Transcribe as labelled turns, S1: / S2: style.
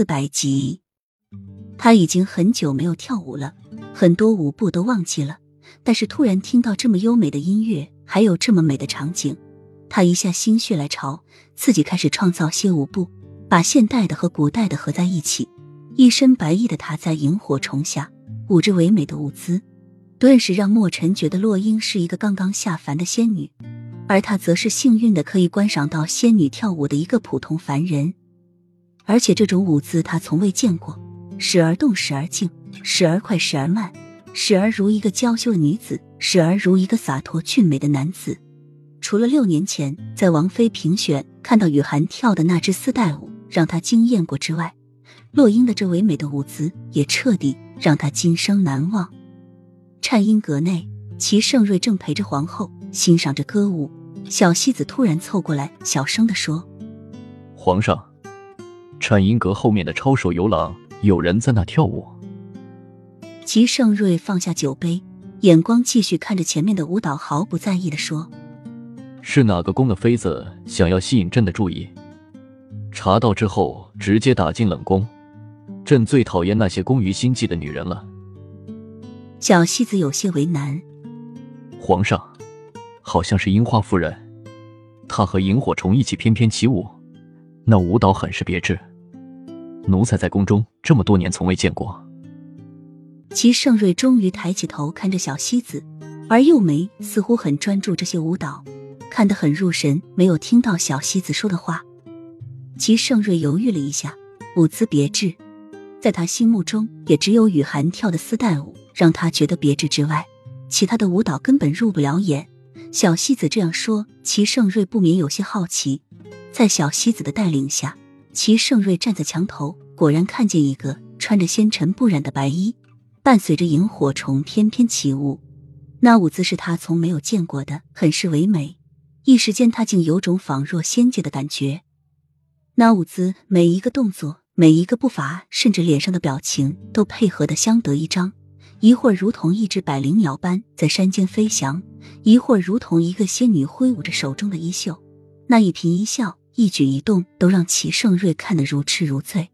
S1: 四百集，他已经很久没有跳舞了，很多舞步都忘记了。但是突然听到这么优美的音乐，还有这么美的场景，他一下心血来潮，自己开始创造些舞步，把现代的和古代的合在一起。一身白衣的他在萤火虫下舞着唯美的舞姿，顿时让莫尘觉得洛英是一个刚刚下凡的仙女，而他则是幸运的可以观赏到仙女跳舞的一个普通凡人。而且这种舞姿他从未见过，时而动，时而静，时而快，时而慢。时而如一个娇羞的女子，时而如一个洒脱俊美的男子。除了六年前在王妃评选看到雨涵跳的那支丝带舞让他惊艳过之外，洛英的这唯美的舞姿也彻底让他今生难忘。颤音阁内，齐盛瑞正陪着皇后欣赏着歌舞，小西子突然凑过来，小声的说：“
S2: 皇上，颤音阁后面的抄手游廊有人在那跳舞。”
S1: 齐盛瑞放下酒杯，眼光继续看着前面的舞蹈，毫不在意的说：“
S2: 是哪个宫的妃子想要吸引朕的注意？查到之后，直接打进冷宫。朕最讨厌那些工于心计的女人了。”
S1: 小戏子有些为难：“
S2: 皇上，好像是樱花夫人，她和萤火虫一起翩翩起舞，那舞蹈很是别致。奴才在宫中这么多年，从未见过。”
S1: 齐盛瑞终于抬起头看着小西子，而幼梅似乎很专注这些舞蹈，看得很入神，没有听到小西子说的话。齐盛瑞犹豫了一下，舞姿别致，在他心目中也只有雨涵跳的丝带舞让他觉得别致之外，其他的舞蹈根本入不了眼。小西子这样说，齐盛瑞不免有些好奇。在小西子的带领下，齐盛瑞站在墙头，果然看见一个穿着纤尘不染的白衣。伴随着萤火虫翩翩起舞，那舞姿是他从没有见过的，很是唯美。一时间，他竟有种仿若仙界的感觉。那舞姿每一个动作、每一个步伐，甚至脸上的表情，都配合的相得益彰。一会儿如同一只百灵鸟般在山间飞翔，一会儿如同一个仙女挥舞着手中的衣袖。那一颦一笑、一举一动，都让齐盛瑞看得如痴如醉。